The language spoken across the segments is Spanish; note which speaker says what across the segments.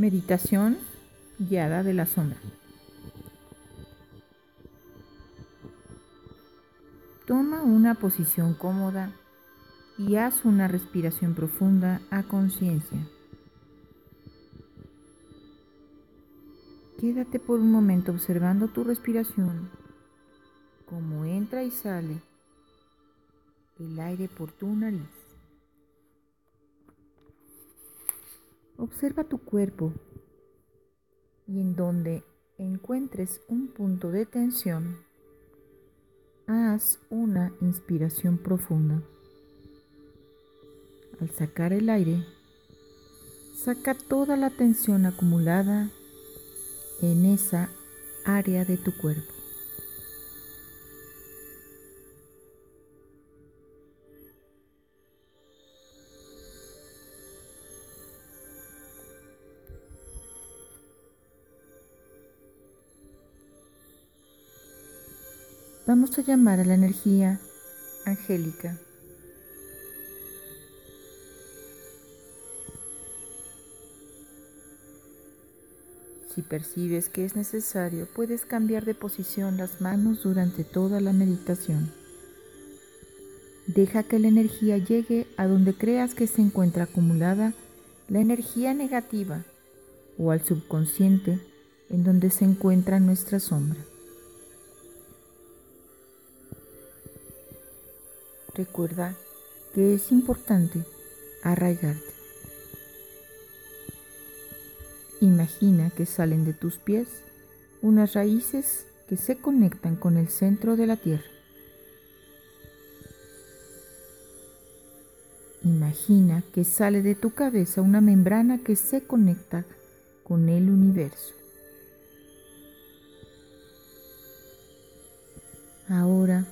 Speaker 1: Meditación guiada de la sombra. Toma una posición cómoda y haz una respiración profunda a conciencia. Quédate por un momento observando tu respiración, cómo entra y sale el aire por tu nariz. Observa tu cuerpo y en donde encuentres un punto de tensión, haz una inspiración profunda. Al sacar el aire, saca toda la tensión acumulada en esa área de tu cuerpo. Vamos a llamar a la energía angélica. Si percibes que es necesario, puedes cambiar de posición las manos durante toda la meditación. Deja que la energía llegue a donde creas que se encuentra acumulada la energía negativa o al subconsciente en donde se encuentra nuestra sombra. Recuerda que es importante arraigarte. Imagina que salen de tus pies unas raíces que se conectan con el centro de la tierra. Imagina que sale de tu cabeza una membrana que se conecta con el universo. Ahora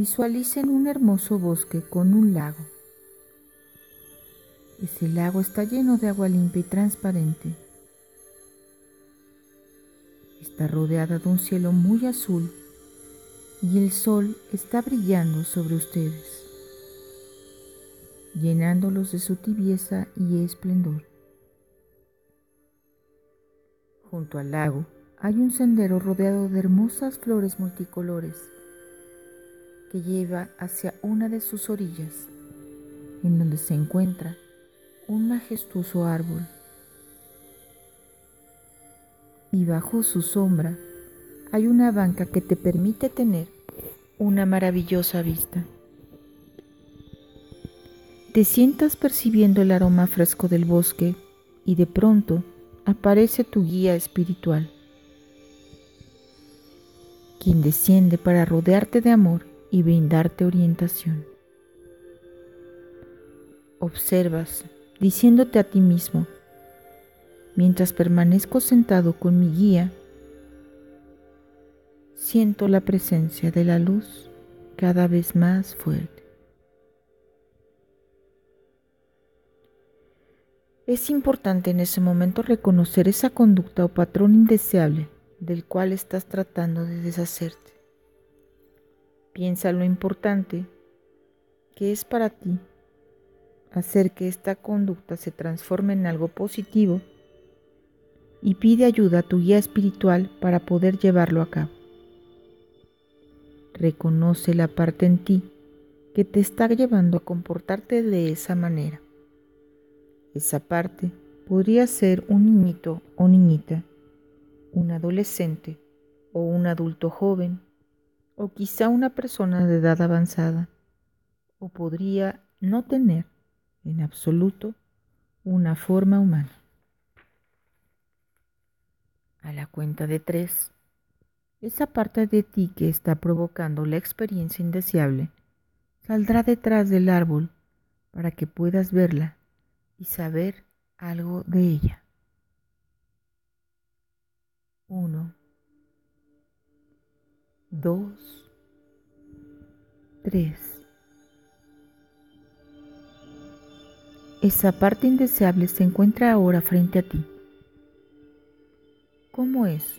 Speaker 1: Visualicen un hermoso bosque con un lago. Ese lago está lleno de agua limpia y transparente. Está rodeada de un cielo muy azul y el sol está brillando sobre ustedes, llenándolos de su tibieza y esplendor. Junto al lago hay un sendero rodeado de hermosas flores multicolores que lleva hacia una de sus orillas, en donde se encuentra un majestuoso árbol. Y bajo su sombra hay una banca que te permite tener una maravillosa vista. Te sientas percibiendo el aroma fresco del bosque y de pronto aparece tu guía espiritual, quien desciende para rodearte de amor y brindarte orientación. Observas, diciéndote a ti mismo, mientras permanezco sentado con mi guía, siento la presencia de la luz cada vez más fuerte. Es importante en ese momento reconocer esa conducta o patrón indeseable del cual estás tratando de deshacerte. Piensa lo importante que es para ti hacer que esta conducta se transforme en algo positivo y pide ayuda a tu guía espiritual para poder llevarlo a cabo. Reconoce la parte en ti que te está llevando a comportarte de esa manera. Esa parte podría ser un niñito o niñita, un adolescente o un adulto joven o quizá una persona de edad avanzada, o podría no tener en absoluto una forma humana. A la cuenta de tres, esa parte de ti que está provocando la experiencia indeseable saldrá detrás del árbol para que puedas verla y saber algo de ella. 2, 3. Esa parte indeseable se encuentra ahora frente a ti. ¿Cómo es?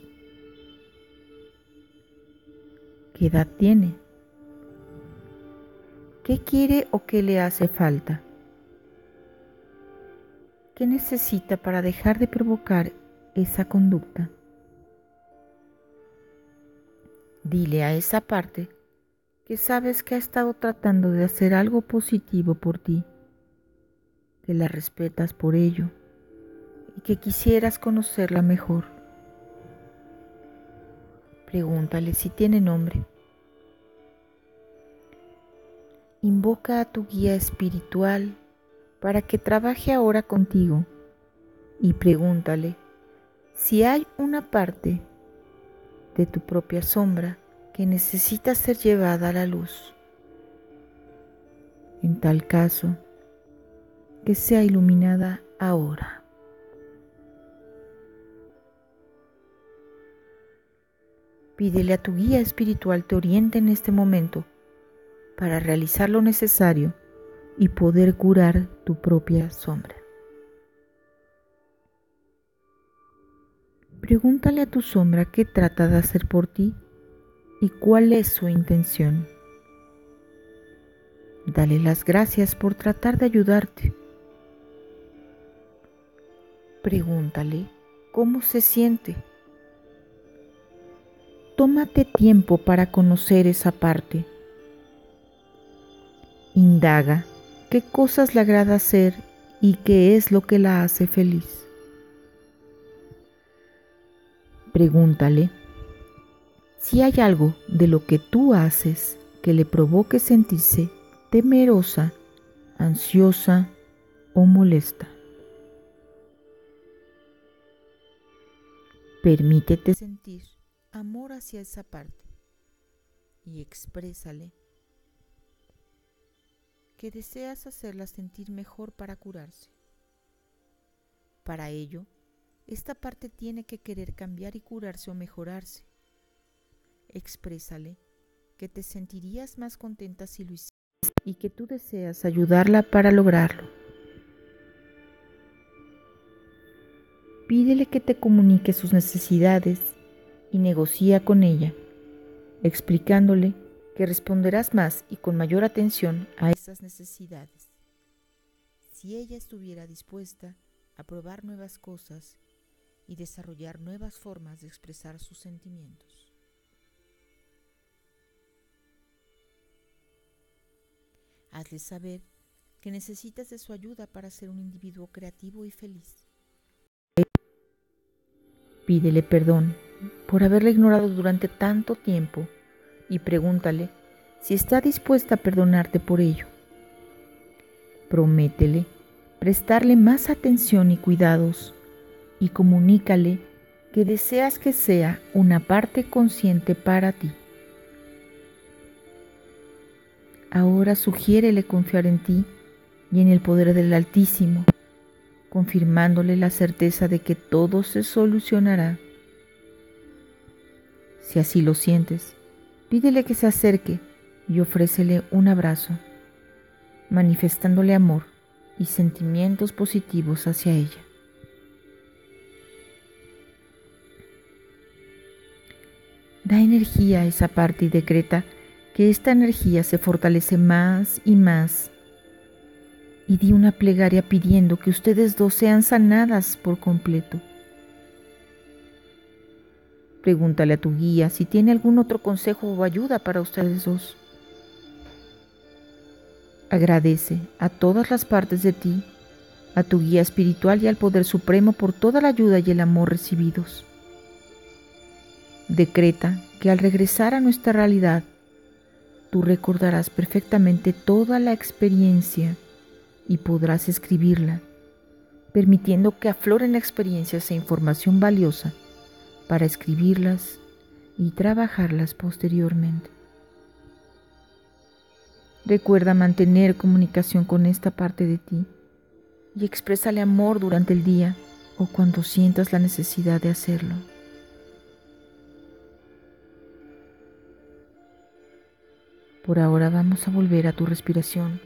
Speaker 1: ¿Qué edad tiene? ¿Qué quiere o qué le hace falta? ¿Qué necesita para dejar de provocar esa conducta? Dile a esa parte que sabes que ha estado tratando de hacer algo positivo por ti, que la respetas por ello y que quisieras conocerla mejor. Pregúntale si tiene nombre. Invoca a tu guía espiritual para que trabaje ahora contigo y pregúntale si hay una parte de tu propia sombra que necesita ser llevada a la luz. En tal caso, que sea iluminada ahora. Pídele a tu guía espiritual te oriente en este momento para realizar lo necesario y poder curar tu propia sombra. Pregúntale a tu sombra qué trata de hacer por ti y cuál es su intención. Dale las gracias por tratar de ayudarte. Pregúntale cómo se siente. Tómate tiempo para conocer esa parte. Indaga qué cosas le agrada hacer y qué es lo que la hace feliz. Pregúntale si hay algo de lo que tú haces que le provoque sentirse temerosa, ansiosa o molesta. Permítete sentir amor hacia esa parte y exprésale que deseas hacerla sentir mejor para curarse. Para ello, esta parte tiene que querer cambiar y curarse o mejorarse. Exprésale que te sentirías más contenta si lo hicieras y que tú deseas ayudarla para lograrlo. Pídele que te comunique sus necesidades y negocia con ella, explicándole que responderás más y con mayor atención a esas necesidades. Si ella estuviera dispuesta a probar nuevas cosas y desarrollar nuevas formas de expresar sus sentimientos. Hazle saber que necesitas de su ayuda para ser un individuo creativo y feliz. Pídele perdón por haberla ignorado durante tanto tiempo y pregúntale si está dispuesta a perdonarte por ello. Prométele prestarle más atención y cuidados y comunícale que deseas que sea una parte consciente para ti. Ahora sugiérele confiar en ti y en el poder del Altísimo, confirmándole la certeza de que todo se solucionará. Si así lo sientes, Pídele que se acerque y ofrécele un abrazo, manifestándole amor y sentimientos positivos hacia ella. Da energía a esa parte y decreta que esta energía se fortalece más y más. Y di una plegaria pidiendo que ustedes dos sean sanadas por completo. Pregúntale a tu guía si tiene algún otro consejo o ayuda para ustedes dos. Agradece a todas las partes de ti, a tu guía espiritual y al Poder Supremo por toda la ayuda y el amor recibidos. Decreta que al regresar a nuestra realidad, tú recordarás perfectamente toda la experiencia y podrás escribirla, permitiendo que aflore en la experiencia esa información valiosa para escribirlas y trabajarlas posteriormente. Recuerda mantener comunicación con esta parte de ti y exprésale amor durante el día o cuando sientas la necesidad de hacerlo. Por ahora vamos a volver a tu respiración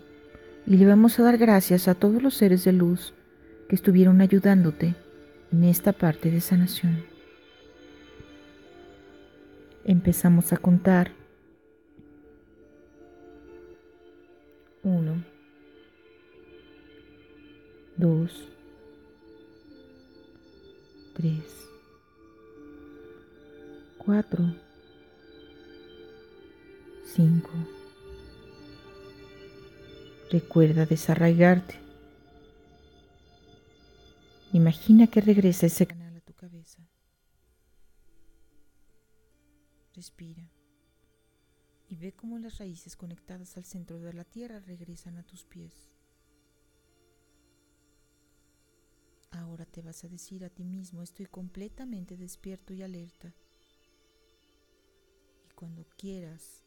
Speaker 1: y le vamos a dar gracias a todos los seres de luz que estuvieron ayudándote en esta parte de sanación. Empezamos a contar. Uno, dos, 3, 4, 5. Recuerda desarraigarte. Imagina que regresa ese canal a tu cabeza. Respira y ve cómo las raíces conectadas al centro de la tierra regresan a tus pies. Ahora te vas a decir a ti mismo, estoy completamente despierto y alerta. Y cuando quieras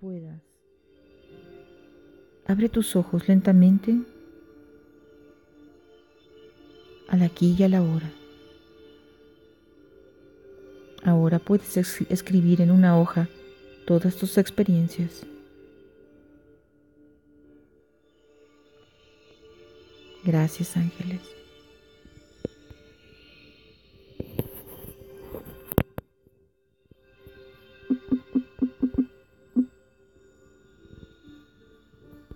Speaker 1: puedas, abre tus ojos lentamente al aquí y a la hora. Ahora puedes escribir en una hoja todas tus experiencias. Gracias ángeles.